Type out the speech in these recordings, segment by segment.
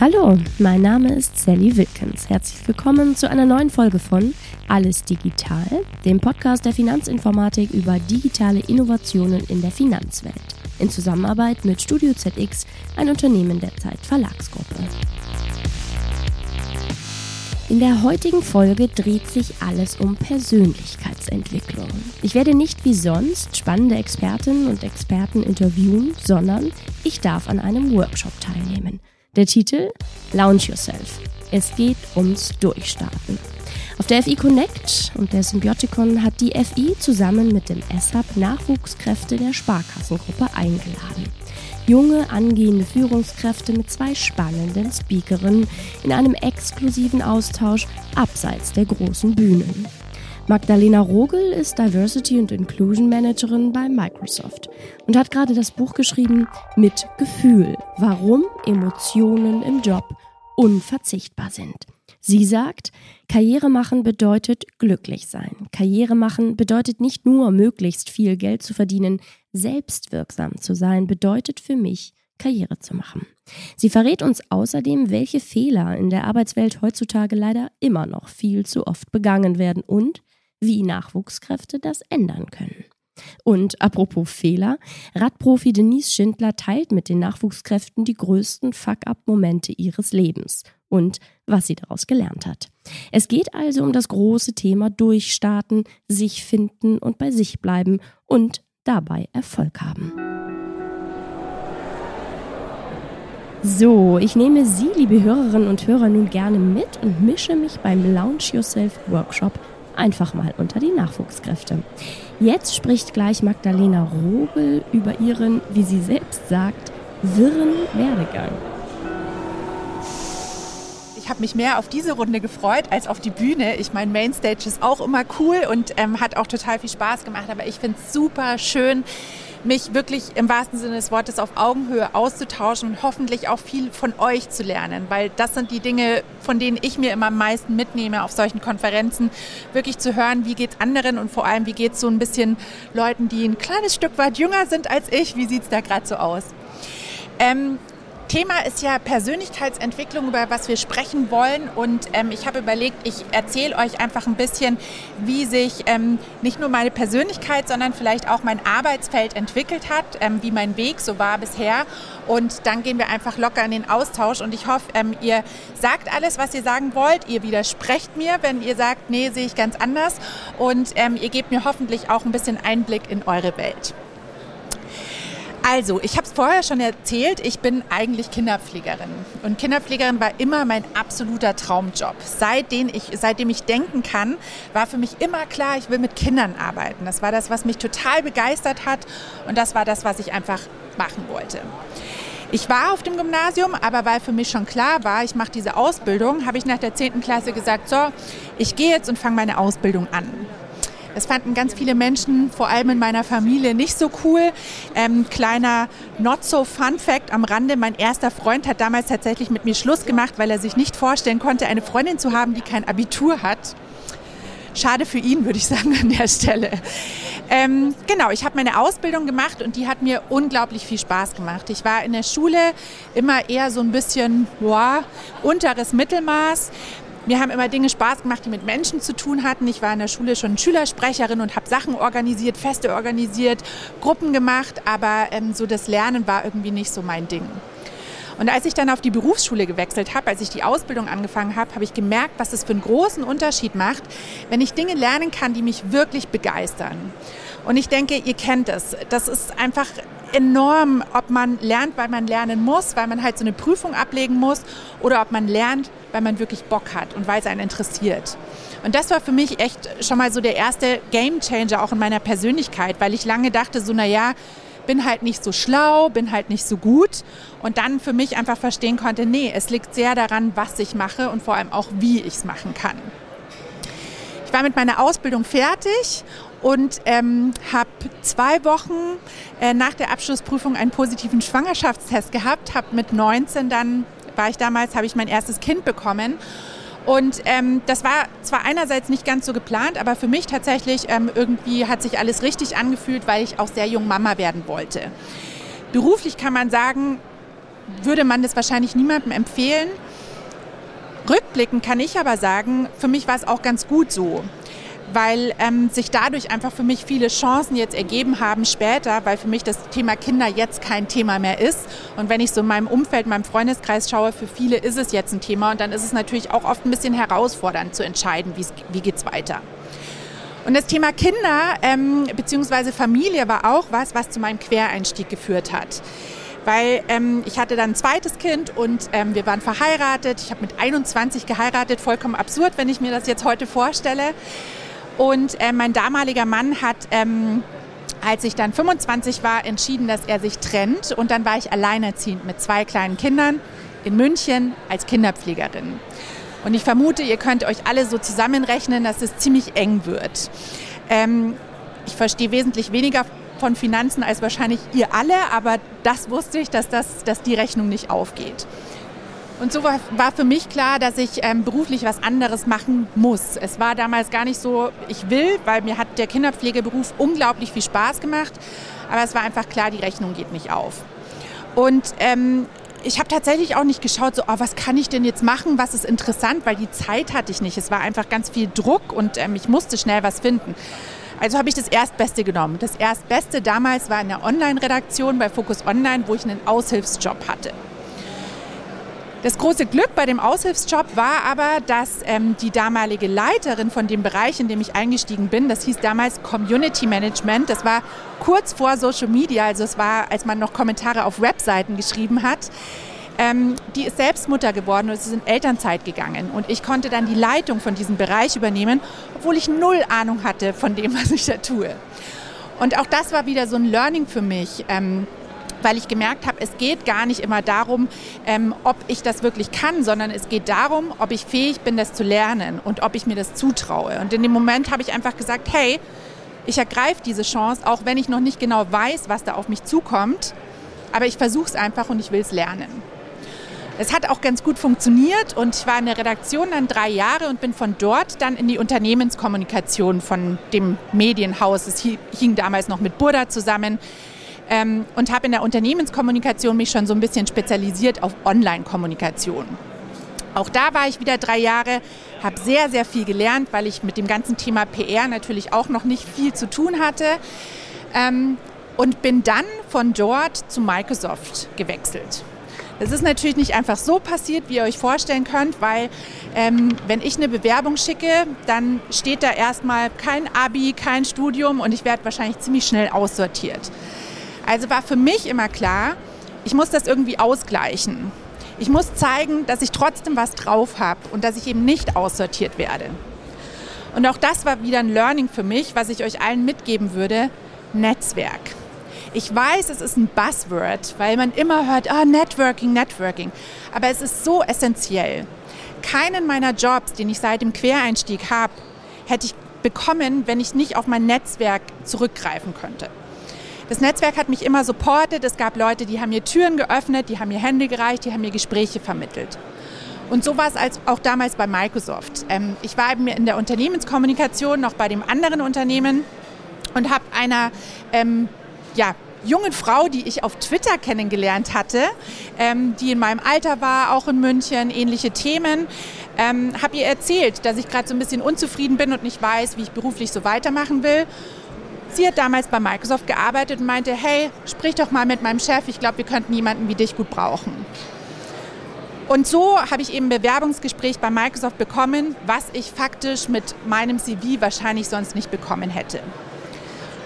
Hallo, mein Name ist Sally Wilkins. Herzlich willkommen zu einer neuen Folge von Alles Digital, dem Podcast der Finanzinformatik über digitale Innovationen in der Finanzwelt. In Zusammenarbeit mit Studio ZX, ein Unternehmen der Zeit Verlagsgruppe. In der heutigen Folge dreht sich alles um Persönlichkeitsentwicklung. Ich werde nicht wie sonst spannende Expertinnen und Experten interviewen, sondern ich darf an einem Workshop teilnehmen. Der Titel Launch Yourself. Es geht ums Durchstarten. Auf der FI Connect und der Symbioticon hat die FI zusammen mit dem SAP Nachwuchskräfte der Sparkassengruppe eingeladen. Junge, angehende Führungskräfte mit zwei spannenden Speakerinnen in einem exklusiven Austausch abseits der großen Bühnen. Magdalena Rogel ist Diversity und Inclusion Managerin bei Microsoft und hat gerade das Buch geschrieben Mit Gefühl, warum Emotionen im Job unverzichtbar sind. Sie sagt, Karriere machen bedeutet glücklich sein. Karriere machen bedeutet nicht nur möglichst viel Geld zu verdienen, selbstwirksam zu sein bedeutet für mich Karriere zu machen. Sie verrät uns außerdem, welche Fehler in der Arbeitswelt heutzutage leider immer noch viel zu oft begangen werden und wie Nachwuchskräfte das ändern können. Und apropos Fehler, Radprofi Denise Schindler teilt mit den Nachwuchskräften die größten Fuck-up-Momente ihres Lebens und was sie daraus gelernt hat. Es geht also um das große Thema Durchstarten, sich finden und bei sich bleiben und dabei Erfolg haben. So, ich nehme Sie, liebe Hörerinnen und Hörer, nun gerne mit und mische mich beim Launch Yourself Workshop einfach mal unter die Nachwuchskräfte. Jetzt spricht gleich Magdalena Rogel über ihren, wie sie selbst sagt, wirren Werdegang. Ich habe mich mehr auf diese Runde gefreut als auf die Bühne. Ich meine, Mainstage ist auch immer cool und ähm, hat auch total viel Spaß gemacht, aber ich finde es super schön, mich wirklich im wahrsten Sinne des Wortes auf Augenhöhe auszutauschen und hoffentlich auch viel von euch zu lernen, weil das sind die Dinge, von denen ich mir immer am meisten mitnehme auf solchen Konferenzen, wirklich zu hören, wie geht es anderen und vor allem, wie geht es so ein bisschen Leuten, die ein kleines Stück weit jünger sind als ich, wie sieht es da gerade so aus. Ähm, Thema ist ja Persönlichkeitsentwicklung, über was wir sprechen wollen. Und ähm, ich habe überlegt, ich erzähle euch einfach ein bisschen, wie sich ähm, nicht nur meine Persönlichkeit, sondern vielleicht auch mein Arbeitsfeld entwickelt hat, ähm, wie mein Weg so war bisher. Und dann gehen wir einfach locker in den Austausch. Und ich hoffe, ähm, ihr sagt alles, was ihr sagen wollt. Ihr widersprecht mir, wenn ihr sagt, nee, sehe ich ganz anders. Und ähm, ihr gebt mir hoffentlich auch ein bisschen Einblick in eure Welt. Also, ich habe es vorher schon erzählt, ich bin eigentlich Kinderpflegerin. Und Kinderpflegerin war immer mein absoluter Traumjob. Seitdem ich, seitdem ich denken kann, war für mich immer klar, ich will mit Kindern arbeiten. Das war das, was mich total begeistert hat und das war das, was ich einfach machen wollte. Ich war auf dem Gymnasium, aber weil für mich schon klar war, ich mache diese Ausbildung, habe ich nach der 10. Klasse gesagt, so, ich gehe jetzt und fange meine Ausbildung an. Das fanden ganz viele Menschen, vor allem in meiner Familie, nicht so cool. Ähm, kleiner Not-so-Fun-Fact am Rande. Mein erster Freund hat damals tatsächlich mit mir Schluss gemacht, weil er sich nicht vorstellen konnte, eine Freundin zu haben, die kein Abitur hat. Schade für ihn, würde ich sagen, an der Stelle. Ähm, genau, ich habe meine Ausbildung gemacht und die hat mir unglaublich viel Spaß gemacht. Ich war in der Schule immer eher so ein bisschen boah, unteres Mittelmaß. Mir haben immer Dinge Spaß gemacht, die mit Menschen zu tun hatten. Ich war in der Schule schon Schülersprecherin und habe Sachen organisiert, Feste organisiert, Gruppen gemacht, aber ähm, so das Lernen war irgendwie nicht so mein Ding. Und als ich dann auf die Berufsschule gewechselt habe, als ich die Ausbildung angefangen habe, habe ich gemerkt, was es für einen großen Unterschied macht, wenn ich Dinge lernen kann, die mich wirklich begeistern. Und ich denke, ihr kennt es. Das ist einfach enorm, ob man lernt, weil man lernen muss, weil man halt so eine Prüfung ablegen muss oder ob man lernt, weil man wirklich Bock hat und weil es einen interessiert. Und das war für mich echt schon mal so der erste Game Changer auch in meiner Persönlichkeit, weil ich lange dachte, so, naja, bin halt nicht so schlau, bin halt nicht so gut und dann für mich einfach verstehen konnte, nee, es liegt sehr daran, was ich mache und vor allem auch, wie ich es machen kann. Ich war mit meiner Ausbildung fertig und ähm, habe zwei Wochen äh, nach der Abschlussprüfung einen positiven Schwangerschaftstest gehabt, habe mit 19 dann, war ich damals, habe ich mein erstes Kind bekommen. Und ähm, das war zwar einerseits nicht ganz so geplant, aber für mich tatsächlich ähm, irgendwie hat sich alles richtig angefühlt, weil ich auch sehr jung Mama werden wollte. Beruflich kann man sagen, würde man das wahrscheinlich niemandem empfehlen. Rückblickend kann ich aber sagen, für mich war es auch ganz gut so weil ähm, sich dadurch einfach für mich viele Chancen jetzt ergeben haben später, weil für mich das Thema Kinder jetzt kein Thema mehr ist. Und wenn ich so in meinem Umfeld, meinem Freundeskreis schaue, für viele ist es jetzt ein Thema und dann ist es natürlich auch oft ein bisschen herausfordernd zu entscheiden, wie geht es weiter. Und das Thema Kinder ähm, bzw. Familie war auch was, was zu meinem Quereinstieg geführt hat weil ähm, ich hatte dann ein zweites Kind und ähm, wir waren verheiratet. Ich habe mit 21 geheiratet, vollkommen absurd, wenn ich mir das jetzt heute vorstelle. Und äh, mein damaliger Mann hat, ähm, als ich dann 25 war, entschieden, dass er sich trennt. Und dann war ich alleinerziehend mit zwei kleinen Kindern in München als Kinderpflegerin. Und ich vermute, ihr könnt euch alle so zusammenrechnen, dass es ziemlich eng wird. Ähm, ich verstehe wesentlich weniger von Finanzen als wahrscheinlich ihr alle, aber das wusste ich, dass, das, dass die Rechnung nicht aufgeht. Und so war, war für mich klar, dass ich ähm, beruflich was anderes machen muss. Es war damals gar nicht so, ich will, weil mir hat der Kinderpflegeberuf unglaublich viel Spaß gemacht. Aber es war einfach klar, die Rechnung geht nicht auf. Und ähm, ich habe tatsächlich auch nicht geschaut, so, oh, was kann ich denn jetzt machen, was ist interessant, weil die Zeit hatte ich nicht. Es war einfach ganz viel Druck und ähm, ich musste schnell was finden. Also habe ich das Erstbeste genommen. Das Erstbeste damals war in der Online-Redaktion bei Focus Online, wo ich einen Aushilfsjob hatte. Das große Glück bei dem Aushilfsjob war aber, dass ähm, die damalige Leiterin von dem Bereich, in dem ich eingestiegen bin, das hieß damals Community Management, das war kurz vor Social Media, also es war, als man noch Kommentare auf Webseiten geschrieben hat, ähm, die ist selbst Mutter geworden und ist in Elternzeit gegangen. Und ich konnte dann die Leitung von diesem Bereich übernehmen, obwohl ich null Ahnung hatte von dem, was ich da tue. Und auch das war wieder so ein Learning für mich. Ähm, weil ich gemerkt habe, es geht gar nicht immer darum, ähm, ob ich das wirklich kann, sondern es geht darum, ob ich fähig bin, das zu lernen und ob ich mir das zutraue. Und in dem Moment habe ich einfach gesagt, hey, ich ergreife diese Chance, auch wenn ich noch nicht genau weiß, was da auf mich zukommt, aber ich versuche es einfach und ich will es lernen. Es hat auch ganz gut funktioniert und ich war in der Redaktion dann drei Jahre und bin von dort dann in die Unternehmenskommunikation von dem Medienhaus. Es hing damals noch mit Burda zusammen ähm, und habe in der Unternehmenskommunikation mich schon so ein bisschen spezialisiert auf Online-Kommunikation. Auch da war ich wieder drei Jahre, habe sehr, sehr viel gelernt, weil ich mit dem ganzen Thema PR natürlich auch noch nicht viel zu tun hatte. Ähm, und bin dann von dort zu Microsoft gewechselt. Das ist natürlich nicht einfach so passiert, wie ihr euch vorstellen könnt, weil ähm, wenn ich eine Bewerbung schicke, dann steht da erstmal kein Abi, kein Studium und ich werde wahrscheinlich ziemlich schnell aussortiert. Also war für mich immer klar, ich muss das irgendwie ausgleichen. Ich muss zeigen, dass ich trotzdem was drauf habe und dass ich eben nicht aussortiert werde. Und auch das war wieder ein Learning für mich, was ich euch allen mitgeben würde. Netzwerk. Ich weiß, es ist ein Buzzword, weil man immer hört, oh, Networking, Networking. Aber es ist so essentiell. Keinen meiner Jobs, den ich seit dem Quereinstieg habe, hätte ich bekommen, wenn ich nicht auf mein Netzwerk zurückgreifen könnte. Das Netzwerk hat mich immer supportet. Es gab Leute, die haben mir Türen geöffnet, die haben mir Hände gereicht, die haben mir Gespräche vermittelt. Und so war es als auch damals bei Microsoft. Ähm, ich war eben in der Unternehmenskommunikation noch bei dem anderen Unternehmen und habe einer ähm, ja, jungen Frau, die ich auf Twitter kennengelernt hatte, ähm, die in meinem Alter war, auch in München, ähnliche Themen, ähm, habe ihr erzählt, dass ich gerade so ein bisschen unzufrieden bin und nicht weiß, wie ich beruflich so weitermachen will. Sie hat damals bei Microsoft gearbeitet und meinte, hey, sprich doch mal mit meinem Chef, ich glaube, wir könnten jemanden wie dich gut brauchen. Und so habe ich eben ein Bewerbungsgespräch bei Microsoft bekommen, was ich faktisch mit meinem CV wahrscheinlich sonst nicht bekommen hätte.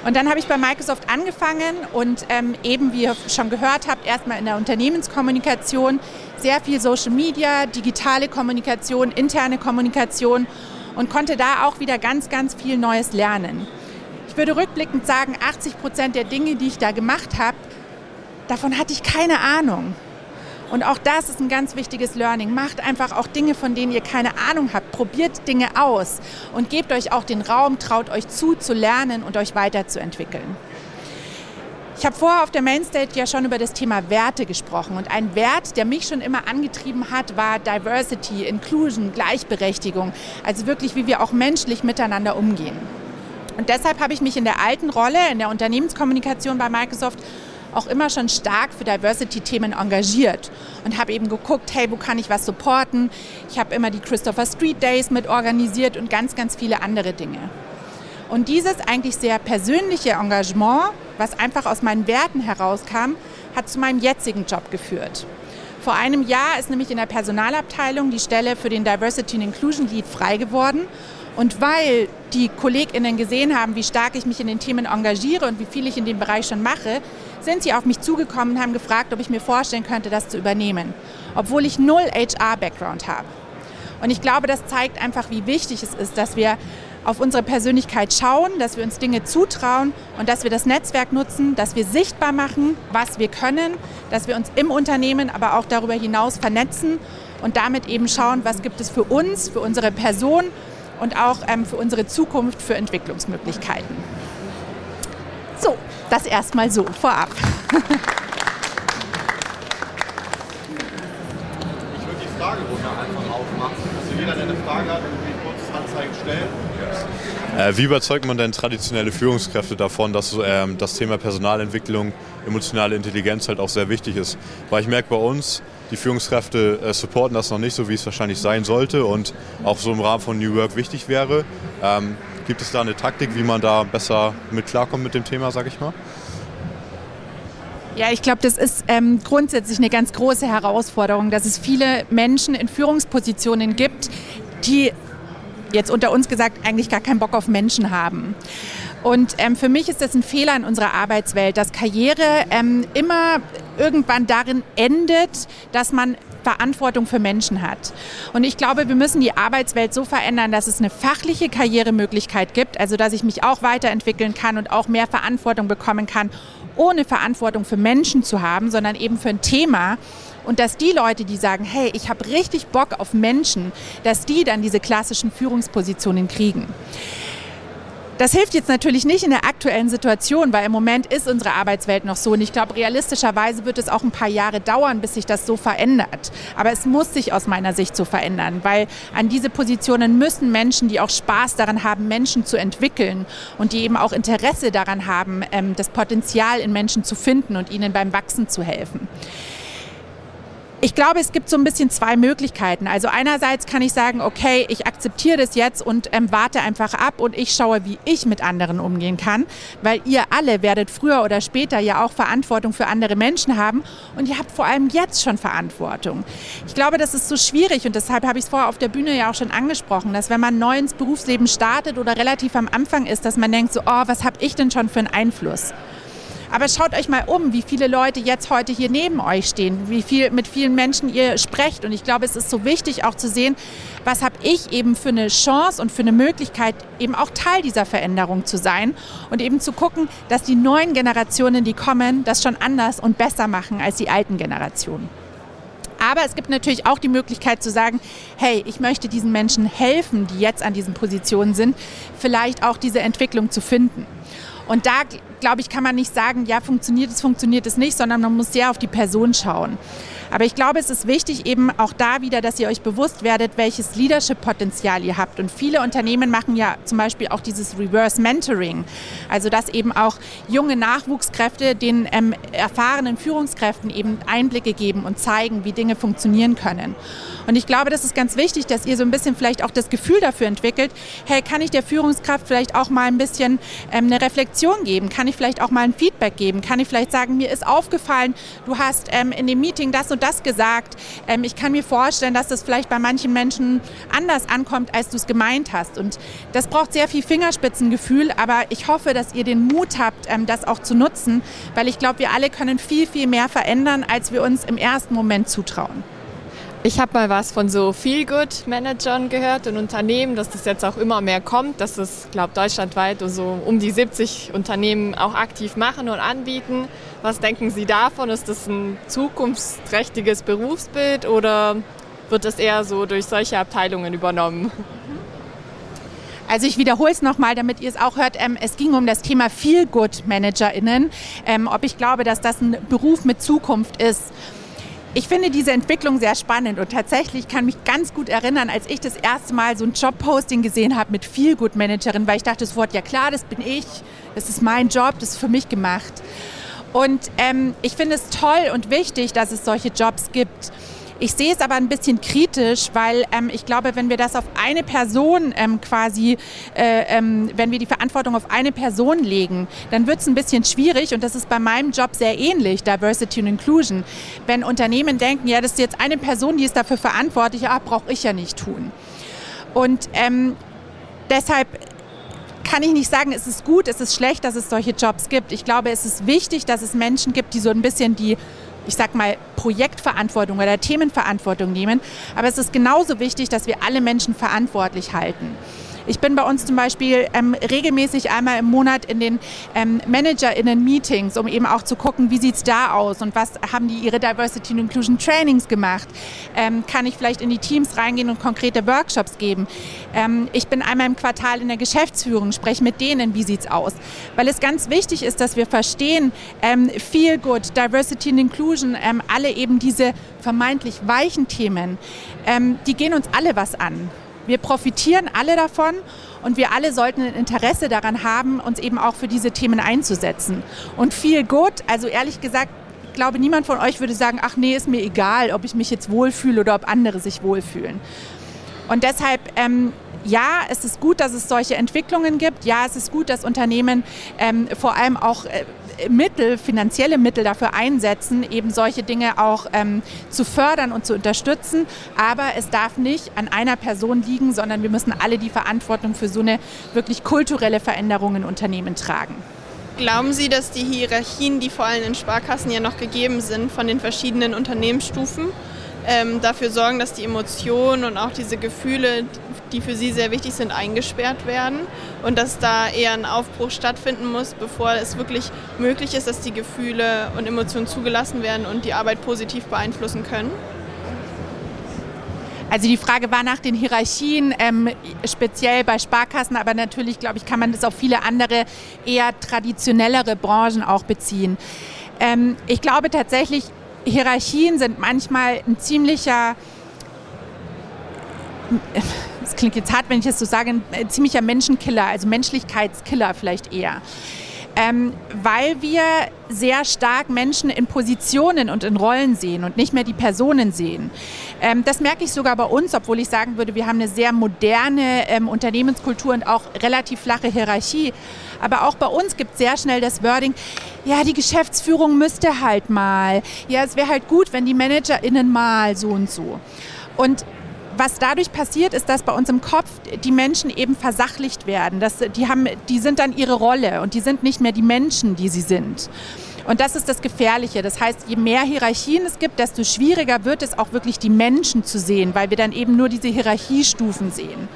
Und dann habe ich bei Microsoft angefangen und ähm, eben, wie ihr schon gehört habt, erstmal in der Unternehmenskommunikation, sehr viel Social Media, digitale Kommunikation, interne Kommunikation und konnte da auch wieder ganz, ganz viel Neues lernen. Ich würde rückblickend sagen, 80 Prozent der Dinge, die ich da gemacht habe, davon hatte ich keine Ahnung. Und auch das ist ein ganz wichtiges Learning. Macht einfach auch Dinge, von denen ihr keine Ahnung habt. Probiert Dinge aus und gebt euch auch den Raum, traut euch zu, zu lernen und euch weiterzuentwickeln. Ich habe vorher auf der Mainstage ja schon über das Thema Werte gesprochen und ein Wert, der mich schon immer angetrieben hat, war Diversity, Inclusion, Gleichberechtigung, also wirklich, wie wir auch menschlich miteinander umgehen. Und deshalb habe ich mich in der alten Rolle, in der Unternehmenskommunikation bei Microsoft, auch immer schon stark für Diversity-Themen engagiert und habe eben geguckt, hey, wo kann ich was supporten? Ich habe immer die Christopher Street Days mit organisiert und ganz, ganz viele andere Dinge. Und dieses eigentlich sehr persönliche Engagement, was einfach aus meinen Werten herauskam, hat zu meinem jetzigen Job geführt. Vor einem Jahr ist nämlich in der Personalabteilung die Stelle für den Diversity and Inclusion Lead frei geworden. Und weil die KollegInnen gesehen haben, wie stark ich mich in den Themen engagiere und wie viel ich in dem Bereich schon mache, sind sie auf mich zugekommen und haben gefragt, ob ich mir vorstellen könnte, das zu übernehmen, obwohl ich null HR-Background habe. Und ich glaube, das zeigt einfach, wie wichtig es ist, dass wir auf unsere Persönlichkeit schauen, dass wir uns Dinge zutrauen und dass wir das Netzwerk nutzen, dass wir sichtbar machen, was wir können, dass wir uns im Unternehmen, aber auch darüber hinaus vernetzen und damit eben schauen, was gibt es für uns, für unsere Person und auch ähm, für unsere Zukunft, für Entwicklungsmöglichkeiten. So, das erstmal so vorab. Ich würde die Fragerunde einfach aufmachen. Also jeder, der eine Frage hat, irgendwie kurzes Handzeichen stellen. Äh, wie überzeugt man denn traditionelle Führungskräfte davon, dass ähm, das Thema Personalentwicklung, emotionale Intelligenz halt auch sehr wichtig ist? Weil ich merke bei uns, die Führungskräfte äh, supporten das noch nicht so, wie es wahrscheinlich sein sollte und auch so im Rahmen von New Work wichtig wäre. Ähm, gibt es da eine Taktik, wie man da besser mit klarkommt mit dem Thema, sage ich mal? Ja, ich glaube, das ist ähm, grundsätzlich eine ganz große Herausforderung, dass es viele Menschen in Führungspositionen gibt, die jetzt unter uns gesagt eigentlich gar keinen Bock auf Menschen haben. Und ähm, für mich ist das ein Fehler in unserer Arbeitswelt, dass Karriere ähm, immer irgendwann darin endet, dass man Verantwortung für Menschen hat. Und ich glaube, wir müssen die Arbeitswelt so verändern, dass es eine fachliche Karrieremöglichkeit gibt, also dass ich mich auch weiterentwickeln kann und auch mehr Verantwortung bekommen kann, ohne Verantwortung für Menschen zu haben, sondern eben für ein Thema, und dass die Leute, die sagen, hey, ich habe richtig Bock auf Menschen, dass die dann diese klassischen Führungspositionen kriegen. Das hilft jetzt natürlich nicht in der aktuellen Situation, weil im Moment ist unsere Arbeitswelt noch so. Und ich glaube, realistischerweise wird es auch ein paar Jahre dauern, bis sich das so verändert. Aber es muss sich aus meiner Sicht so verändern, weil an diese Positionen müssen Menschen, die auch Spaß daran haben, Menschen zu entwickeln und die eben auch Interesse daran haben, ähm, das Potenzial in Menschen zu finden und ihnen beim Wachsen zu helfen. Ich glaube, es gibt so ein bisschen zwei Möglichkeiten. Also einerseits kann ich sagen, okay, ich akzeptiere das jetzt und ähm, warte einfach ab und ich schaue, wie ich mit anderen umgehen kann, weil ihr alle werdet früher oder später ja auch Verantwortung für andere Menschen haben und ihr habt vor allem jetzt schon Verantwortung. Ich glaube, das ist so schwierig und deshalb habe ich es vorher auf der Bühne ja auch schon angesprochen, dass wenn man neu ins Berufsleben startet oder relativ am Anfang ist, dass man denkt so, oh, was habe ich denn schon für einen Einfluss? Aber schaut euch mal um, wie viele Leute jetzt heute hier neben euch stehen, wie viel mit vielen Menschen ihr sprecht. Und ich glaube, es ist so wichtig auch zu sehen, was habe ich eben für eine Chance und für eine Möglichkeit, eben auch Teil dieser Veränderung zu sein und eben zu gucken, dass die neuen Generationen, die kommen, das schon anders und besser machen als die alten Generationen. Aber es gibt natürlich auch die Möglichkeit zu sagen, hey, ich möchte diesen Menschen helfen, die jetzt an diesen Positionen sind, vielleicht auch diese Entwicklung zu finden. Und da, glaube ich, kann man nicht sagen, ja, funktioniert es, funktioniert es nicht, sondern man muss sehr auf die Person schauen. Aber ich glaube, es ist wichtig eben auch da wieder, dass ihr euch bewusst werdet, welches Leadership-Potenzial ihr habt. Und viele Unternehmen machen ja zum Beispiel auch dieses Reverse Mentoring. Also dass eben auch junge Nachwuchskräfte den ähm, erfahrenen Führungskräften eben Einblicke geben und zeigen, wie Dinge funktionieren können. Und ich glaube, das ist ganz wichtig, dass ihr so ein bisschen vielleicht auch das Gefühl dafür entwickelt, hey, kann ich der Führungskraft vielleicht auch mal ein bisschen ähm, eine Reflexion geben? Kann ich vielleicht auch mal ein Feedback geben? Kann ich vielleicht sagen, mir ist aufgefallen, du hast ähm, in dem Meeting das und das gesagt. Ähm, ich kann mir vorstellen, dass das vielleicht bei manchen Menschen anders ankommt, als du es gemeint hast. Und das braucht sehr viel Fingerspitzengefühl, aber ich hoffe, dass ihr den Mut habt, ähm, das auch zu nutzen, weil ich glaube, wir alle können viel, viel mehr verändern, als wir uns im ersten Moment zutrauen. Ich habe mal was von so Feel-Good-Managern gehört in Unternehmen, dass das jetzt auch immer mehr kommt, dass das, glaube deutschlandweit so um die 70 Unternehmen auch aktiv machen und anbieten. Was denken Sie davon? Ist das ein zukunftsträchtiges Berufsbild oder wird das eher so durch solche Abteilungen übernommen? Also ich wiederhole es nochmal, damit ihr es auch hört. Ähm, es ging um das Thema Feel-Good-ManagerInnen, ähm, ob ich glaube, dass das ein Beruf mit Zukunft ist. Ich finde diese Entwicklung sehr spannend und tatsächlich kann mich ganz gut erinnern, als ich das erste Mal so ein Jobposting gesehen habe mit Feelgood Managerin, weil ich dachte sofort, ja klar, das bin ich, das ist mein Job, das ist für mich gemacht. Und ähm, ich finde es toll und wichtig, dass es solche Jobs gibt. Ich sehe es aber ein bisschen kritisch, weil ähm, ich glaube, wenn wir das auf eine Person ähm, quasi, äh, ähm, wenn wir die Verantwortung auf eine Person legen, dann wird es ein bisschen schwierig und das ist bei meinem Job sehr ähnlich, Diversity und Inclusion. Wenn Unternehmen denken, ja, das ist jetzt eine Person, die ist dafür verantwortlich, ja, brauche ich ja nicht tun. Und ähm, deshalb kann ich nicht sagen, es ist gut, es ist schlecht, dass es solche Jobs gibt. Ich glaube, es ist wichtig, dass es Menschen gibt, die so ein bisschen die ich sag mal, Projektverantwortung oder Themenverantwortung nehmen. Aber es ist genauso wichtig, dass wir alle Menschen verantwortlich halten. Ich bin bei uns zum Beispiel ähm, regelmäßig einmal im Monat in den ähm, ManagerInnen-Meetings, um eben auch zu gucken, wie sieht es da aus und was haben die ihre Diversity and Inclusion Trainings gemacht. Ähm, kann ich vielleicht in die Teams reingehen und konkrete Workshops geben. Ähm, ich bin einmal im Quartal in der Geschäftsführung, spreche mit denen, wie sieht es aus. Weil es ganz wichtig ist, dass wir verstehen, ähm, Feel Good, Diversity and Inclusion, ähm, alle eben diese vermeintlich weichen Themen, die gehen uns alle was an. Wir profitieren alle davon und wir alle sollten ein Interesse daran haben, uns eben auch für diese Themen einzusetzen. Und viel gut, also ehrlich gesagt, ich glaube, niemand von euch würde sagen, ach nee, ist mir egal, ob ich mich jetzt wohlfühle oder ob andere sich wohlfühlen. Und deshalb, ähm, ja, es ist gut, dass es solche Entwicklungen gibt. Ja, es ist gut, dass Unternehmen ähm, vor allem auch äh, Mittel, finanzielle Mittel dafür einsetzen, eben solche Dinge auch ähm, zu fördern und zu unterstützen. Aber es darf nicht an einer Person liegen, sondern wir müssen alle die Verantwortung für so eine wirklich kulturelle Veränderung in Unternehmen tragen. Glauben Sie, dass die Hierarchien, die vor allem in Sparkassen ja noch gegeben sind, von den verschiedenen Unternehmensstufen, ähm, dafür sorgen, dass die Emotionen und auch diese Gefühle, die für sie sehr wichtig sind, eingesperrt werden und dass da eher ein Aufbruch stattfinden muss, bevor es wirklich möglich ist, dass die Gefühle und Emotionen zugelassen werden und die Arbeit positiv beeinflussen können? Also die Frage war nach den Hierarchien, ähm, speziell bei Sparkassen, aber natürlich, glaube ich, kann man das auf viele andere eher traditionellere Branchen auch beziehen. Ähm, ich glaube tatsächlich, Hierarchien sind manchmal ein ziemlicher, das klingt jetzt hart, wenn ich das so sage, ein ziemlicher Menschenkiller, also Menschlichkeitskiller vielleicht eher. Ähm, weil wir sehr stark Menschen in Positionen und in Rollen sehen und nicht mehr die Personen sehen. Ähm, das merke ich sogar bei uns, obwohl ich sagen würde, wir haben eine sehr moderne ähm, Unternehmenskultur und auch relativ flache Hierarchie. Aber auch bei uns gibt es sehr schnell das Wording, ja, die Geschäftsführung müsste halt mal. Ja, es wäre halt gut, wenn die ManagerInnen mal so und so. Und was dadurch passiert, ist, dass bei uns im Kopf die Menschen eben versachlicht werden. Das, die, haben, die sind dann ihre Rolle und die sind nicht mehr die Menschen, die sie sind. Und das ist das Gefährliche. Das heißt, je mehr Hierarchien es gibt, desto schwieriger wird es auch wirklich die Menschen zu sehen, weil wir dann eben nur diese Hierarchiestufen sehen.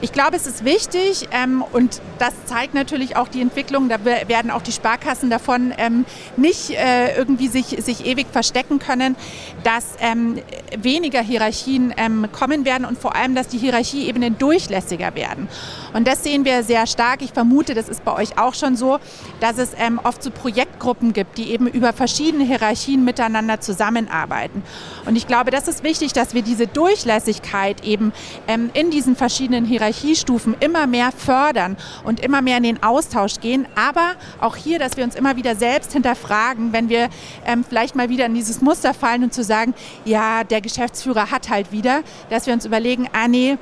Ich glaube, es ist wichtig ähm, und das zeigt natürlich auch die Entwicklung. Da werden auch die Sparkassen davon ähm, nicht äh, irgendwie sich, sich ewig verstecken können, dass ähm, weniger Hierarchien ähm, kommen werden und vor allem, dass die Hierarchieebenen durchlässiger werden. Und das sehen wir sehr stark. Ich vermute, das ist bei euch auch schon so, dass es ähm, oft so Projektgruppen gibt, die eben über verschiedene Hierarchien miteinander zusammenarbeiten. Und ich glaube, das ist wichtig, dass wir diese Durchlässigkeit eben ähm, in diesen verschiedenen Hierarchiestufen immer mehr fördern und immer mehr in den Austausch gehen. Aber auch hier, dass wir uns immer wieder selbst hinterfragen, wenn wir ähm, vielleicht mal wieder in dieses Muster fallen und zu sagen, ja, der Geschäftsführer hat halt wieder, dass wir uns überlegen, ah nee,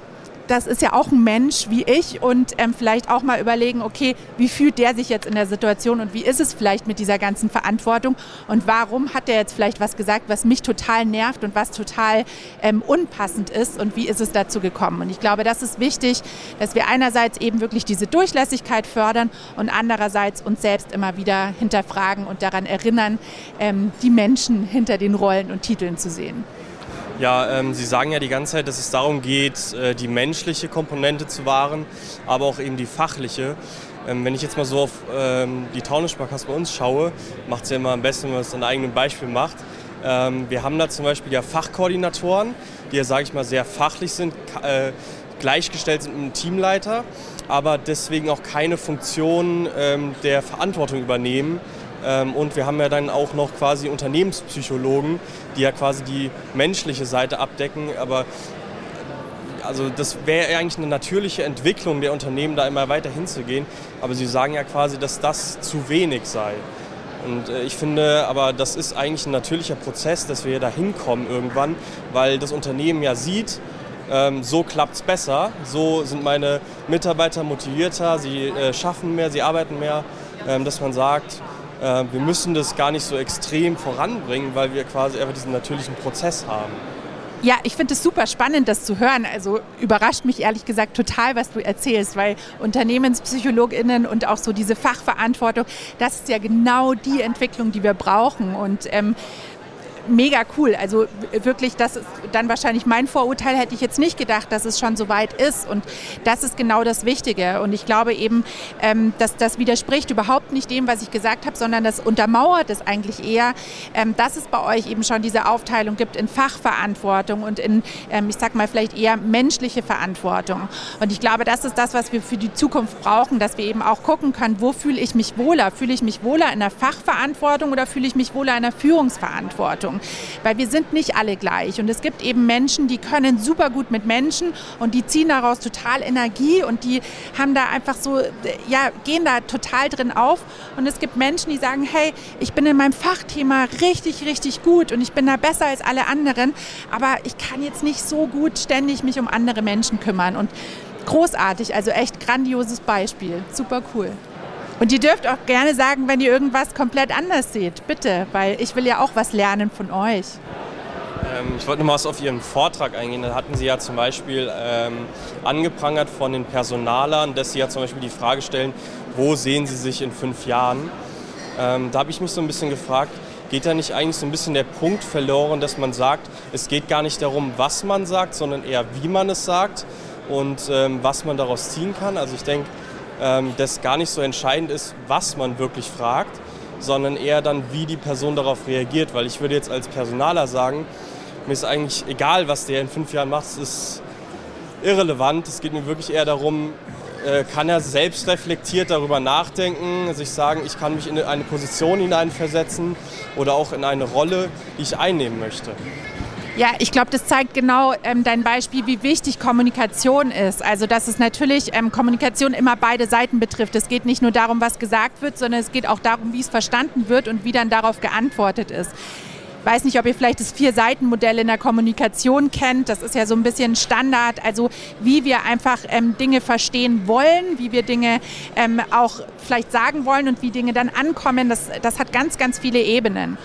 das ist ja auch ein Mensch wie ich und ähm, vielleicht auch mal überlegen, okay, wie fühlt der sich jetzt in der Situation und wie ist es vielleicht mit dieser ganzen Verantwortung und warum hat der jetzt vielleicht was gesagt, was mich total nervt und was total ähm, unpassend ist und wie ist es dazu gekommen. Und ich glaube, das ist wichtig, dass wir einerseits eben wirklich diese Durchlässigkeit fördern und andererseits uns selbst immer wieder hinterfragen und daran erinnern, ähm, die Menschen hinter den Rollen und Titeln zu sehen. Ja, ähm, Sie sagen ja die ganze Zeit, dass es darum geht, äh, die menschliche Komponente zu wahren, aber auch eben die fachliche. Ähm, wenn ich jetzt mal so auf ähm, die Taunus-Sparkasse bei uns schaue, macht es ja immer am besten, wenn man es an eigenem Beispiel macht. Ähm, wir haben da zum Beispiel ja Fachkoordinatoren, die ja, sage ich mal, sehr fachlich sind, äh, gleichgestellt sind mit einem Teamleiter, aber deswegen auch keine Funktion ähm, der Verantwortung übernehmen ähm, und wir haben ja dann auch noch quasi Unternehmenspsychologen, die ja quasi die menschliche Seite abdecken. Aber also das wäre eigentlich eine natürliche Entwicklung der Unternehmen, da immer weiter hinzugehen. Aber Sie sagen ja quasi, dass das zu wenig sei. Und äh, ich finde aber, das ist eigentlich ein natürlicher Prozess, dass wir da hinkommen irgendwann, weil das Unternehmen ja sieht, ähm, so klappt es besser, so sind meine Mitarbeiter motivierter, sie äh, schaffen mehr, sie arbeiten mehr, ähm, dass man sagt, äh, wir müssen das gar nicht so extrem voranbringen, weil wir quasi einfach diesen natürlichen Prozess haben. Ja, ich finde es super spannend, das zu hören. Also überrascht mich ehrlich gesagt total, was du erzählst, weil UnternehmenspsychologInnen und auch so diese Fachverantwortung, das ist ja genau die Entwicklung, die wir brauchen. Und ähm, mega cool. Also wirklich, das ist dann wahrscheinlich mein Vorurteil, hätte ich jetzt nicht gedacht, dass es schon so weit ist. Und das ist genau das Wichtige. Und ich glaube eben, ähm, dass das widerspricht überhaupt nicht dem, was ich gesagt habe, sondern das untermauert es eigentlich eher, ähm, dass es bei euch eben schon diese Aufteilung gibt in Fachverantwortung und in, ähm, ich sag mal, vielleicht eher menschliche Verantwortung. Und ich glaube, das ist das, was wir für die Zukunft brauchen, dass wir eben auch gucken können, wo fühle ich mich wohler? Fühle ich mich wohler in der Fachverantwortung oder fühle ich mich wohler in der Führungsverantwortung? Beziehung, weil wir sind nicht alle gleich. Und es gibt eben Menschen, die können super gut mit Menschen und die ziehen daraus total Energie und die haben da einfach so, ja, gehen da total drin auf. Und es gibt Menschen, die sagen, hey, ich bin in meinem Fachthema richtig, richtig gut und ich bin da besser als alle anderen, aber ich kann jetzt nicht so gut ständig mich um andere Menschen kümmern. Und großartig, also echt grandioses Beispiel, super cool. Und ihr dürft auch gerne sagen, wenn ihr irgendwas komplett anders seht, bitte, weil ich will ja auch was lernen von euch. Ähm, ich wollte noch mal auf Ihren Vortrag eingehen. Da hatten Sie ja zum Beispiel ähm, angeprangert von den Personalern, dass Sie ja zum Beispiel die Frage stellen, wo sehen Sie sich in fünf Jahren? Ähm, da habe ich mich so ein bisschen gefragt, geht da nicht eigentlich so ein bisschen der Punkt verloren, dass man sagt, es geht gar nicht darum, was man sagt, sondern eher, wie man es sagt und ähm, was man daraus ziehen kann? Also ich denke, ähm, dass gar nicht so entscheidend ist, was man wirklich fragt, sondern eher dann, wie die Person darauf reagiert. Weil ich würde jetzt als Personaler sagen, mir ist eigentlich egal, was der in fünf Jahren macht, es ist irrelevant. Es geht mir wirklich eher darum, äh, kann er selbst reflektiert darüber nachdenken, sich sagen, ich kann mich in eine Position hineinversetzen oder auch in eine Rolle, die ich einnehmen möchte. Ja, ich glaube, das zeigt genau ähm, dein Beispiel, wie wichtig Kommunikation ist. Also, dass es natürlich ähm, Kommunikation immer beide Seiten betrifft. Es geht nicht nur darum, was gesagt wird, sondern es geht auch darum, wie es verstanden wird und wie dann darauf geantwortet ist. Ich weiß nicht, ob ihr vielleicht das Vier-Seiten-Modell in der Kommunikation kennt. Das ist ja so ein bisschen Standard. Also wie wir einfach ähm, Dinge verstehen wollen, wie wir Dinge ähm, auch vielleicht sagen wollen und wie Dinge dann ankommen. Das, das hat ganz, ganz viele Ebenen.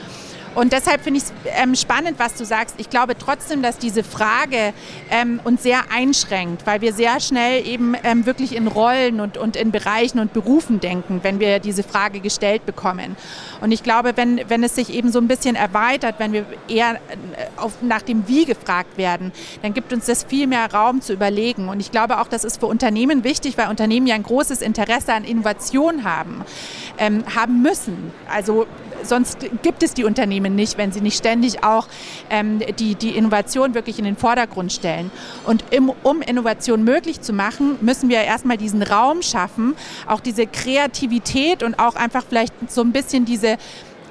Und deshalb finde ich es ähm, spannend, was du sagst. Ich glaube trotzdem, dass diese Frage ähm, uns sehr einschränkt, weil wir sehr schnell eben ähm, wirklich in Rollen und, und in Bereichen und Berufen denken, wenn wir diese Frage gestellt bekommen. Und ich glaube, wenn, wenn es sich eben so ein bisschen erweitert, wenn wir eher äh, auf, nach dem Wie gefragt werden, dann gibt uns das viel mehr Raum zu überlegen. Und ich glaube auch, das ist für Unternehmen wichtig, weil Unternehmen ja ein großes Interesse an Innovation haben, ähm, haben müssen. Also sonst gibt es die Unternehmen nicht, wenn sie nicht ständig auch ähm, die, die Innovation wirklich in den Vordergrund stellen. Und im, um Innovation möglich zu machen, müssen wir erstmal diesen Raum schaffen, auch diese Kreativität und auch einfach vielleicht so ein bisschen diese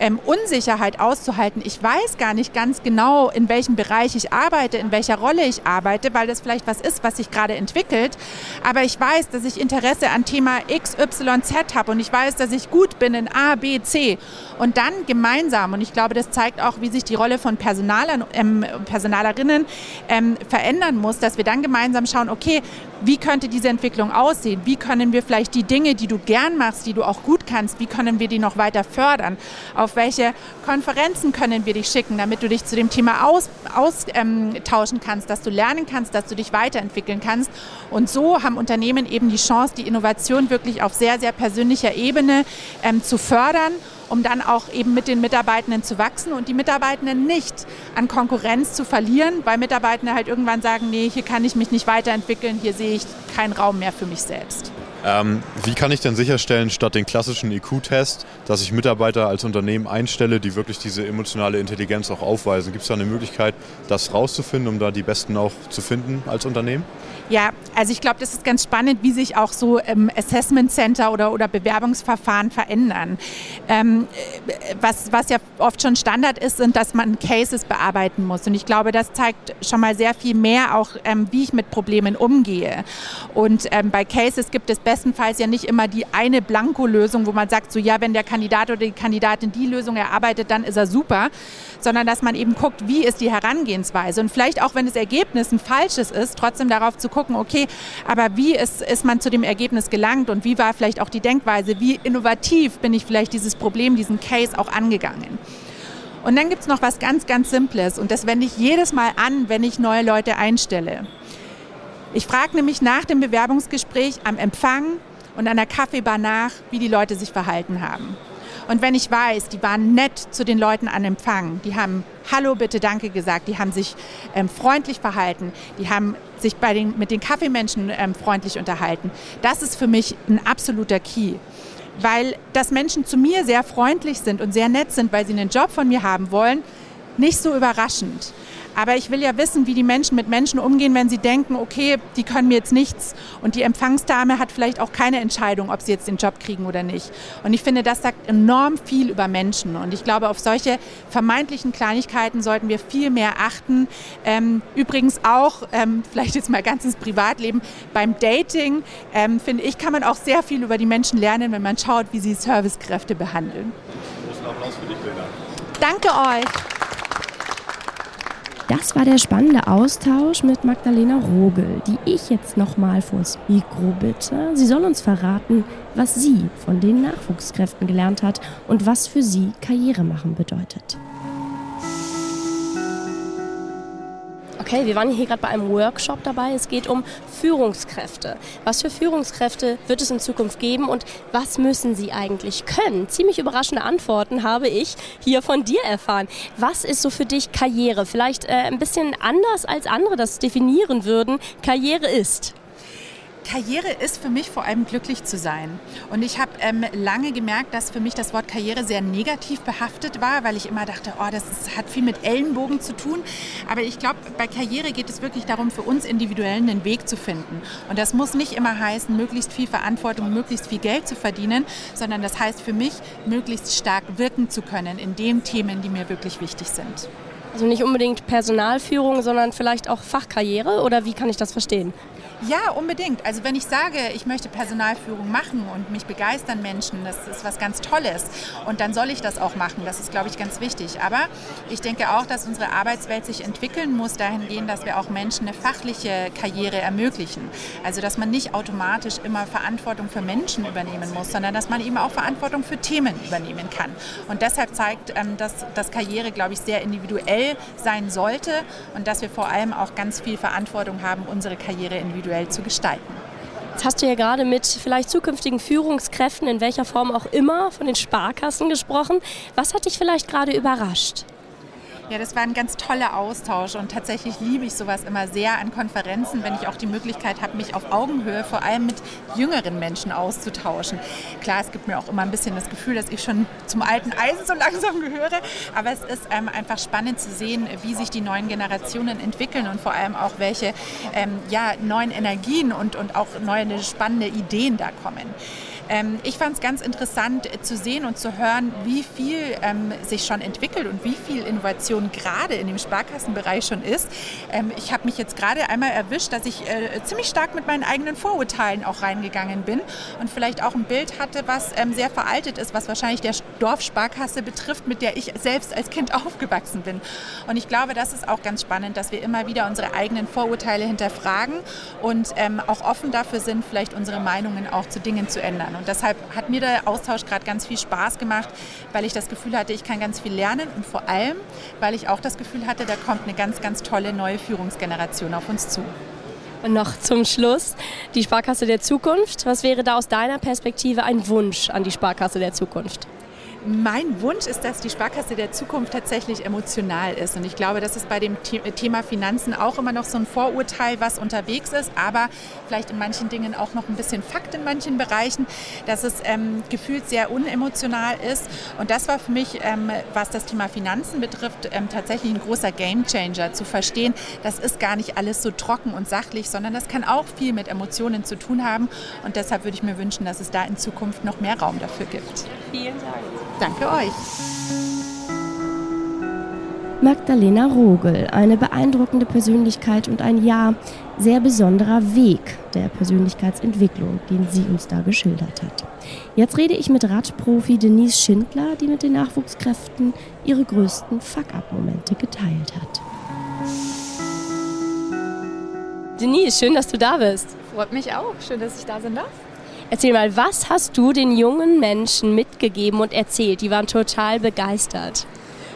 ähm, Unsicherheit auszuhalten. Ich weiß gar nicht ganz genau, in welchem Bereich ich arbeite, in welcher Rolle ich arbeite, weil das vielleicht was ist, was sich gerade entwickelt. Aber ich weiß, dass ich Interesse an Thema X, Y, Z habe und ich weiß, dass ich gut bin in A, B, C. Und dann gemeinsam, und ich glaube, das zeigt auch, wie sich die Rolle von Personalern, ähm, Personalerinnen ähm, verändern muss, dass wir dann gemeinsam schauen, okay, wie könnte diese Entwicklung aussehen? Wie können wir vielleicht die Dinge, die du gern machst, die du auch gut kannst, wie können wir die noch weiter fördern? Auf welche Konferenzen können wir dich schicken, damit du dich zu dem Thema austauschen ähm, kannst, dass du lernen kannst, dass du dich weiterentwickeln kannst? Und so haben Unternehmen eben die Chance, die Innovation wirklich auf sehr, sehr persönlicher Ebene ähm, zu fördern um dann auch eben mit den Mitarbeitenden zu wachsen und die Mitarbeitenden nicht an Konkurrenz zu verlieren, weil Mitarbeitende halt irgendwann sagen, nee, hier kann ich mich nicht weiterentwickeln, hier sehe ich keinen Raum mehr für mich selbst. Ähm, wie kann ich denn sicherstellen, statt den klassischen IQ-Test, dass ich Mitarbeiter als Unternehmen einstelle, die wirklich diese emotionale Intelligenz auch aufweisen? Gibt es da eine Möglichkeit, das rauszufinden, um da die Besten auch zu finden als Unternehmen? Ja, also ich glaube, das ist ganz spannend, wie sich auch so ähm, Assessment Center oder, oder Bewerbungsverfahren verändern. Ähm, was, was ja oft schon Standard ist, sind, dass man Cases bearbeiten muss. Und ich glaube, das zeigt schon mal sehr viel mehr auch, ähm, wie ich mit Problemen umgehe. Und ähm, bei Cases gibt es bestenfalls ja nicht immer die eine Blankolösung, wo man sagt, so ja, wenn der Kandidat oder die Kandidatin die Lösung erarbeitet, dann ist er super, sondern dass man eben guckt, wie ist die Herangehensweise und vielleicht auch, wenn das Ergebnis ein falsches ist, trotzdem darauf zu gucken, okay, aber wie ist, ist man zu dem Ergebnis gelangt und wie war vielleicht auch die Denkweise, wie innovativ bin ich vielleicht dieses Problem, diesen Case auch angegangen. Und dann gibt es noch was ganz, ganz Simples und das wende ich jedes Mal an, wenn ich neue Leute einstelle. Ich frage nämlich nach dem Bewerbungsgespräch am Empfang und an der Kaffeebar nach, wie die Leute sich verhalten haben. Und wenn ich weiß, die waren nett zu den Leuten an Empfang, die haben Hallo, bitte, danke gesagt, die haben sich ähm, freundlich verhalten, die haben sich bei den, mit den Kaffeemenschen ähm, freundlich unterhalten, das ist für mich ein absoluter Key weil dass Menschen zu mir sehr freundlich sind und sehr nett sind, weil sie einen Job von mir haben wollen, nicht so überraschend. Aber ich will ja wissen, wie die Menschen mit Menschen umgehen, wenn sie denken, okay, die können mir jetzt nichts. Und die Empfangsdame hat vielleicht auch keine Entscheidung, ob sie jetzt den Job kriegen oder nicht. Und ich finde, das sagt enorm viel über Menschen. Und ich glaube, auf solche vermeintlichen Kleinigkeiten sollten wir viel mehr achten. Ähm, übrigens auch, ähm, vielleicht jetzt mal ganz ins Privatleben, beim Dating, ähm, finde ich, kann man auch sehr viel über die Menschen lernen, wenn man schaut, wie sie Servicekräfte behandeln. Großen Applaus für dich, Lena. Danke euch. Das war der spannende Austausch mit Magdalena Rogel, die ich jetzt nochmal vors Mikro bitte. Sie soll uns verraten, was sie von den Nachwuchskräften gelernt hat und was für sie Karriere machen bedeutet. Okay, wir waren hier gerade bei einem Workshop dabei. Es geht um Führungskräfte. Was für Führungskräfte wird es in Zukunft geben und was müssen sie eigentlich können? Ziemlich überraschende Antworten habe ich hier von dir erfahren. Was ist so für dich Karriere? Vielleicht äh, ein bisschen anders als andere das definieren würden. Karriere ist. Karriere ist für mich vor allem glücklich zu sein. Und ich habe ähm, lange gemerkt, dass für mich das Wort Karriere sehr negativ behaftet war, weil ich immer dachte, oh, das ist, hat viel mit Ellenbogen zu tun. Aber ich glaube, bei Karriere geht es wirklich darum, für uns individuell einen Weg zu finden. Und das muss nicht immer heißen, möglichst viel Verantwortung, möglichst viel Geld zu verdienen, sondern das heißt für mich, möglichst stark wirken zu können in den Themen, die mir wirklich wichtig sind. Also nicht unbedingt Personalführung, sondern vielleicht auch Fachkarriere oder wie kann ich das verstehen? Ja, unbedingt. Also wenn ich sage, ich möchte Personalführung machen und mich begeistern Menschen, das ist was ganz Tolles. Und dann soll ich das auch machen. Das ist, glaube ich, ganz wichtig. Aber ich denke auch, dass unsere Arbeitswelt sich entwickeln muss dahingehend, dass wir auch Menschen eine fachliche Karriere ermöglichen. Also dass man nicht automatisch immer Verantwortung für Menschen übernehmen muss, sondern dass man eben auch Verantwortung für Themen übernehmen kann. Und deshalb zeigt, ähm, dass, dass Karriere, glaube ich, sehr individuell sein sollte und dass wir vor allem auch ganz viel Verantwortung haben, unsere Karriere individuell individuell zu gestalten. Jetzt hast du ja gerade mit vielleicht zukünftigen Führungskräften in welcher Form auch immer von den Sparkassen gesprochen. Was hat dich vielleicht gerade überrascht? Ja, das war ein ganz toller Austausch und tatsächlich liebe ich sowas immer sehr an Konferenzen, wenn ich auch die Möglichkeit habe, mich auf Augenhöhe vor allem mit jüngeren Menschen auszutauschen. Klar, es gibt mir auch immer ein bisschen das Gefühl, dass ich schon zum alten Eisen so langsam gehöre, aber es ist ähm, einfach spannend zu sehen, wie sich die neuen Generationen entwickeln und vor allem auch welche ähm, ja, neuen Energien und, und auch neue spannende Ideen da kommen. Ähm, ich fand es ganz interessant äh, zu sehen und zu hören, wie viel ähm, sich schon entwickelt und wie viel Innovation gerade in dem Sparkassenbereich schon ist. Ähm, ich habe mich jetzt gerade einmal erwischt, dass ich äh, ziemlich stark mit meinen eigenen Vorurteilen auch reingegangen bin und vielleicht auch ein Bild hatte, was ähm, sehr veraltet ist, was wahrscheinlich der Dorfsparkasse betrifft, mit der ich selbst als Kind aufgewachsen bin. Und ich glaube, das ist auch ganz spannend, dass wir immer wieder unsere eigenen Vorurteile hinterfragen und ähm, auch offen dafür sind, vielleicht unsere Meinungen auch zu Dingen zu ändern. Und deshalb hat mir der Austausch gerade ganz viel Spaß gemacht, weil ich das Gefühl hatte, ich kann ganz viel lernen und vor allem, weil ich auch das Gefühl hatte, da kommt eine ganz, ganz tolle neue Führungsgeneration auf uns zu. Und noch zum Schluss die Sparkasse der Zukunft. Was wäre da aus deiner Perspektive ein Wunsch an die Sparkasse der Zukunft? Mein Wunsch ist, dass die Sparkasse der Zukunft tatsächlich emotional ist. Und ich glaube, das ist bei dem Thema Finanzen auch immer noch so ein Vorurteil, was unterwegs ist, aber vielleicht in manchen Dingen auch noch ein bisschen Fakt in manchen Bereichen, dass es ähm, gefühlt sehr unemotional ist. Und das war für mich, ähm, was das Thema Finanzen betrifft, ähm, tatsächlich ein großer Gamechanger zu verstehen, das ist gar nicht alles so trocken und sachlich, sondern das kann auch viel mit Emotionen zu tun haben. Und deshalb würde ich mir wünschen, dass es da in Zukunft noch mehr Raum dafür gibt. Vielen Dank. Danke euch. Magdalena Rogel, eine beeindruckende Persönlichkeit und ein ja, sehr besonderer Weg der Persönlichkeitsentwicklung, den sie uns da geschildert hat. Jetzt rede ich mit Radprofi Denise Schindler, die mit den Nachwuchskräften ihre größten Fuck-up-Momente geteilt hat. Denise, schön, dass du da bist. Freut mich auch. Schön, dass ich da sein darf. Erzähl mal, was hast du den jungen Menschen mitgegeben und erzählt? Die waren total begeistert.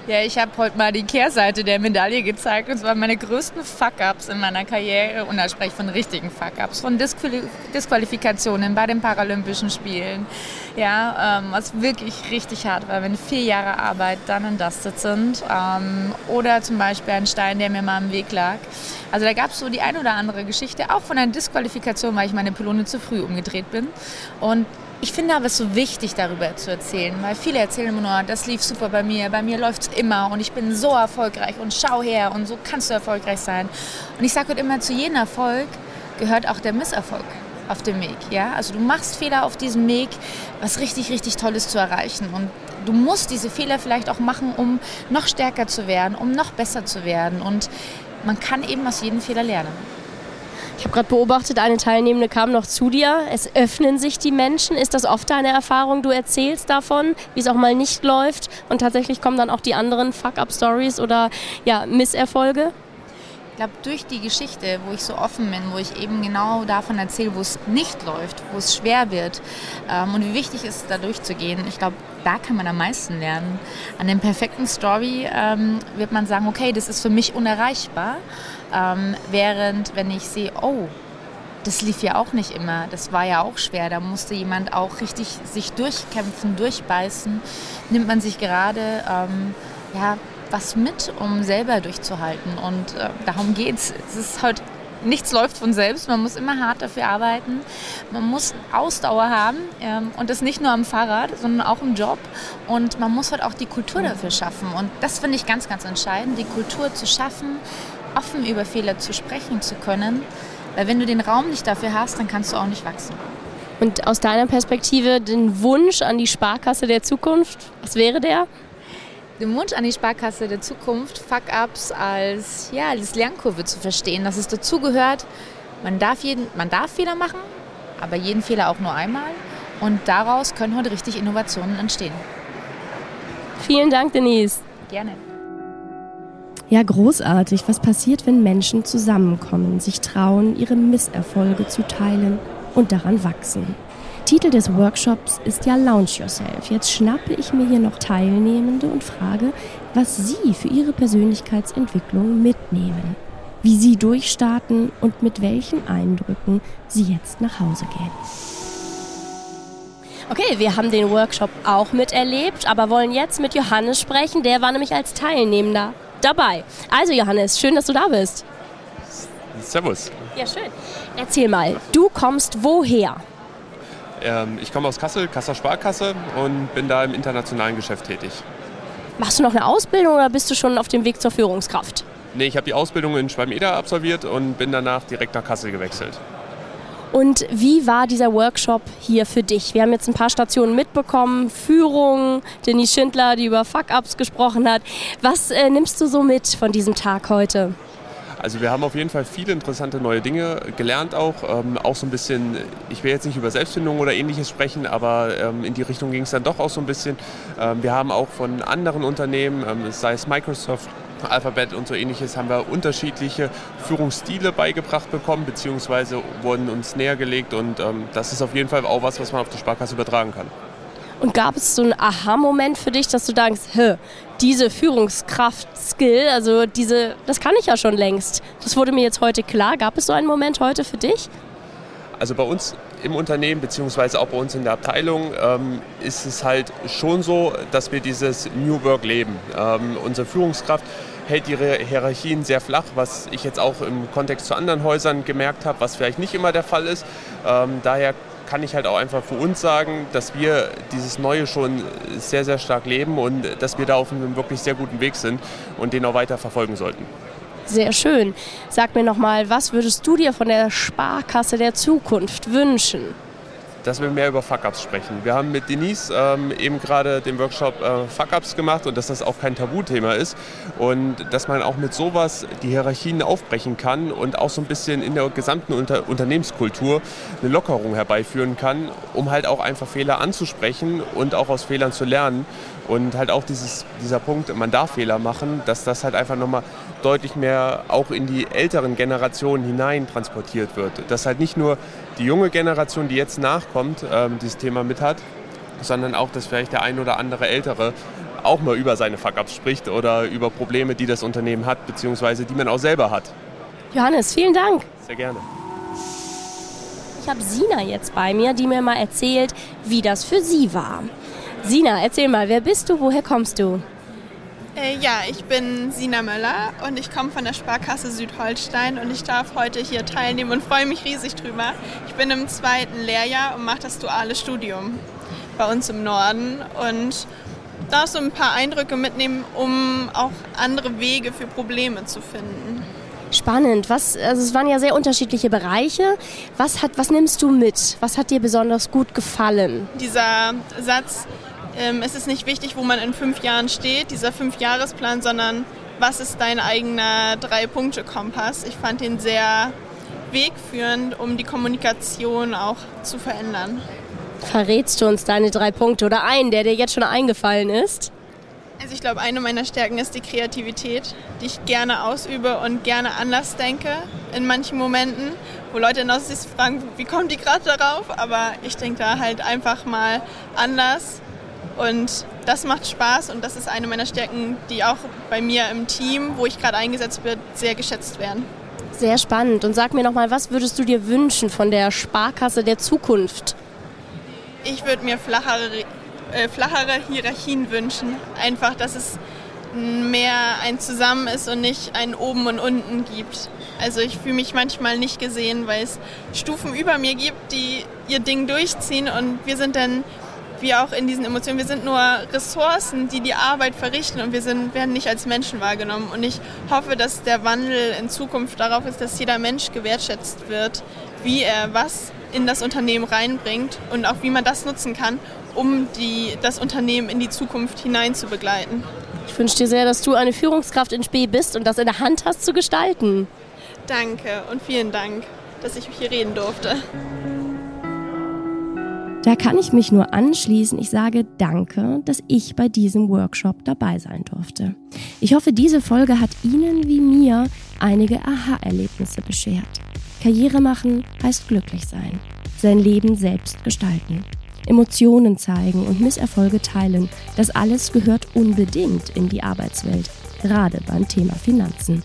Ja, ich habe heute mal die Kehrseite der Medaille gezeigt und zwar meine größten Fuck-ups in meiner Karriere und da spreche ich von richtigen Fuck-ups, von Disqual Disqualifikationen bei den Paralympischen Spielen. Ja, ähm, was wirklich richtig hart war, wenn vier Jahre Arbeit dann Dusted sind ähm, oder zum Beispiel ein Stein, der mir mal im Weg lag. Also da gab es so die ein oder andere Geschichte, auch von einer Disqualifikation, weil ich meine Pylone zu früh umgedreht bin und ich finde aber es so wichtig, darüber zu erzählen, weil viele erzählen immer nur, das lief super bei mir, bei mir läuft es immer und ich bin so erfolgreich und schau her und so kannst du erfolgreich sein. Und ich sage halt immer, zu jedem Erfolg gehört auch der Misserfolg auf dem Weg. Ja? Also du machst Fehler auf diesem Weg, was richtig, richtig Tolles zu erreichen. Und du musst diese Fehler vielleicht auch machen, um noch stärker zu werden, um noch besser zu werden. Und man kann eben aus jedem Fehler lernen. Ich habe gerade beobachtet, eine Teilnehmende kam noch zu dir. Es öffnen sich die Menschen. Ist das oft deine Erfahrung? Du erzählst davon, wie es auch mal nicht läuft und tatsächlich kommen dann auch die anderen Fuck-up-Stories oder ja, Misserfolge? Ich glaube, durch die Geschichte, wo ich so offen bin, wo ich eben genau davon erzähle, wo es nicht läuft, wo es schwer wird ähm, und wie wichtig es ist, da durchzugehen, ich glaube, da kann man am meisten lernen. An dem perfekten Story ähm, wird man sagen, okay, das ist für mich unerreichbar. Ähm, während wenn ich sehe, oh, das lief ja auch nicht immer, das war ja auch schwer, da musste jemand auch richtig sich durchkämpfen, durchbeißen, nimmt man sich gerade ähm, ja, was mit, um selber durchzuhalten. Und äh, darum geht es. Ist halt nichts läuft von selbst. Man muss immer hart dafür arbeiten. Man muss Ausdauer haben ähm, und das nicht nur am Fahrrad, sondern auch im Job. Und man muss halt auch die Kultur dafür schaffen. Und das finde ich ganz, ganz entscheidend, die Kultur zu schaffen, offen über Fehler zu sprechen zu können. Weil wenn du den Raum nicht dafür hast, dann kannst du auch nicht wachsen. Und aus deiner Perspektive den Wunsch an die Sparkasse der Zukunft, was wäre der? Den Wunsch an die Sparkasse der Zukunft, Fuck-Ups als, ja, als Lernkurve zu verstehen, dass es dazugehört, man darf, jeden, man darf Fehler machen, aber jeden Fehler auch nur einmal. Und daraus können heute richtig Innovationen entstehen. Vielen Dank, Denise. Gerne. Ja, großartig. Was passiert, wenn Menschen zusammenkommen, sich trauen, ihre Misserfolge zu teilen und daran wachsen? Titel des Workshops ist ja Launch Yourself. Jetzt schnappe ich mir hier noch Teilnehmende und frage, was sie für ihre Persönlichkeitsentwicklung mitnehmen, wie sie durchstarten und mit welchen Eindrücken sie jetzt nach Hause gehen. Okay, wir haben den Workshop auch miterlebt, aber wollen jetzt mit Johannes sprechen. Der war nämlich als Teilnehmender dabei. Also Johannes, schön, dass du da bist. Servus. Ja, schön. Erzähl mal, du kommst woher? Ähm, ich komme aus Kassel, Kasser Sparkasse und bin da im internationalen Geschäft tätig. Machst du noch eine Ausbildung oder bist du schon auf dem Weg zur Führungskraft? Nee, ich habe die Ausbildung in Schwalm-Eder absolviert und bin danach direkt nach Kassel gewechselt. Und wie war dieser Workshop hier für dich? Wir haben jetzt ein paar Stationen mitbekommen, Führung, Denise Schindler, die über Fuck-Ups gesprochen hat. Was äh, nimmst du so mit von diesem Tag heute? Also wir haben auf jeden Fall viele interessante neue Dinge gelernt auch. Ähm, auch so ein bisschen, ich will jetzt nicht über Selbstfindung oder ähnliches sprechen, aber ähm, in die Richtung ging es dann doch auch so ein bisschen. Ähm, wir haben auch von anderen Unternehmen, ähm, sei es Microsoft, Alphabet und so ähnliches haben wir unterschiedliche Führungsstile beigebracht bekommen, beziehungsweise wurden uns näher gelegt und ähm, das ist auf jeden Fall auch was, was man auf die Sparkasse übertragen kann. Und gab es so einen Aha-Moment für dich, dass du denkst, diese Führungskraft-Skill, also diese, das kann ich ja schon längst. Das wurde mir jetzt heute klar. Gab es so einen Moment heute für dich? Also bei uns im Unternehmen, beziehungsweise auch bei uns in der Abteilung, ähm, ist es halt schon so, dass wir dieses New Work leben. Ähm, unsere Führungskraft hält ihre Hierarchien sehr flach, was ich jetzt auch im Kontext zu anderen Häusern gemerkt habe, was vielleicht nicht immer der Fall ist. Ähm, daher kann ich halt auch einfach für uns sagen, dass wir dieses Neue schon sehr, sehr stark leben und dass wir da auf einem wirklich sehr guten Weg sind und den auch weiter verfolgen sollten. Sehr schön. Sag mir nochmal, was würdest du dir von der Sparkasse der Zukunft wünschen? Dass wir mehr über Fuck-Ups sprechen. Wir haben mit Denise ähm, eben gerade den Workshop äh, Fuck-Ups gemacht und dass das auch kein Tabuthema ist und dass man auch mit sowas die Hierarchien aufbrechen kann und auch so ein bisschen in der gesamten Unter Unternehmenskultur eine Lockerung herbeiführen kann, um halt auch einfach Fehler anzusprechen und auch aus Fehlern zu lernen. Und halt auch dieses, dieser Punkt, man darf Fehler machen, dass das halt einfach nochmal deutlich mehr auch in die älteren Generationen hinein transportiert wird. Dass halt nicht nur die junge Generation, die jetzt nachkommt, ähm, dieses Thema mit hat, sondern auch, dass vielleicht der ein oder andere Ältere auch mal über seine Fuck-Ups spricht oder über Probleme, die das Unternehmen hat, beziehungsweise die man auch selber hat. Johannes, vielen Dank. Sehr gerne. Ich habe Sina jetzt bei mir, die mir mal erzählt, wie das für sie war. Sina, erzähl mal, wer bist du, woher kommst du? Äh, ja, ich bin Sina Möller und ich komme von der Sparkasse Südholstein und ich darf heute hier teilnehmen und freue mich riesig drüber. Ich bin im zweiten Lehrjahr und mache das duale Studium bei uns im Norden und darf so ein paar Eindrücke mitnehmen, um auch andere Wege für Probleme zu finden. Spannend. Was, also es waren ja sehr unterschiedliche Bereiche. Was, hat, was nimmst du mit? Was hat dir besonders gut gefallen? Dieser Satz, ähm, es ist nicht wichtig, wo man in fünf Jahren steht, dieser Fünfjahresplan, sondern was ist dein eigener Drei-Punkte-Kompass? Ich fand ihn sehr wegführend, um die Kommunikation auch zu verändern. Verrätst du uns deine drei Punkte oder einen, der dir jetzt schon eingefallen ist? Also ich glaube, eine meiner Stärken ist die Kreativität, die ich gerne ausübe und gerne anders denke in manchen Momenten, wo Leute dann sich fragen, wie kommen die gerade darauf? Aber ich denke da halt einfach mal anders und das macht Spaß und das ist eine meiner Stärken, die auch bei mir im Team, wo ich gerade eingesetzt wird, sehr geschätzt werden. Sehr spannend. Und sag mir nochmal, was würdest du dir wünschen von der Sparkasse der Zukunft? Ich würde mir flachere, äh, flachere Hierarchien wünschen. Einfach, dass es mehr ein Zusammen ist und nicht ein Oben und Unten gibt. Also ich fühle mich manchmal nicht gesehen, weil es Stufen über mir gibt, die ihr Ding durchziehen und wir sind dann wie auch in diesen Emotionen. Wir sind nur Ressourcen, die die Arbeit verrichten und wir sind, werden nicht als Menschen wahrgenommen. Und ich hoffe, dass der Wandel in Zukunft darauf ist, dass jeder Mensch gewertschätzt wird, wie er was in das Unternehmen reinbringt und auch wie man das nutzen kann, um die, das Unternehmen in die Zukunft hinein zu begleiten. Ich wünsche dir sehr, dass du eine Führungskraft in Spee bist und das in der Hand hast zu gestalten. Danke und vielen Dank, dass ich hier reden durfte. Da kann ich mich nur anschließen. Ich sage danke, dass ich bei diesem Workshop dabei sein durfte. Ich hoffe, diese Folge hat Ihnen wie mir einige Aha-Erlebnisse beschert. Karriere machen heißt glücklich sein, sein Leben selbst gestalten, Emotionen zeigen und Misserfolge teilen. Das alles gehört unbedingt in die Arbeitswelt, gerade beim Thema Finanzen.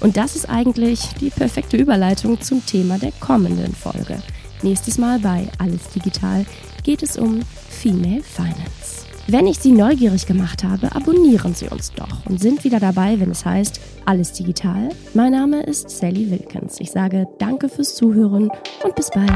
Und das ist eigentlich die perfekte Überleitung zum Thema der kommenden Folge. Nächstes Mal bei Alles Digital geht es um Female Finance. Wenn ich Sie neugierig gemacht habe, abonnieren Sie uns doch und sind wieder dabei, wenn es heißt Alles Digital. Mein Name ist Sally Wilkins. Ich sage danke fürs Zuhören und bis bald.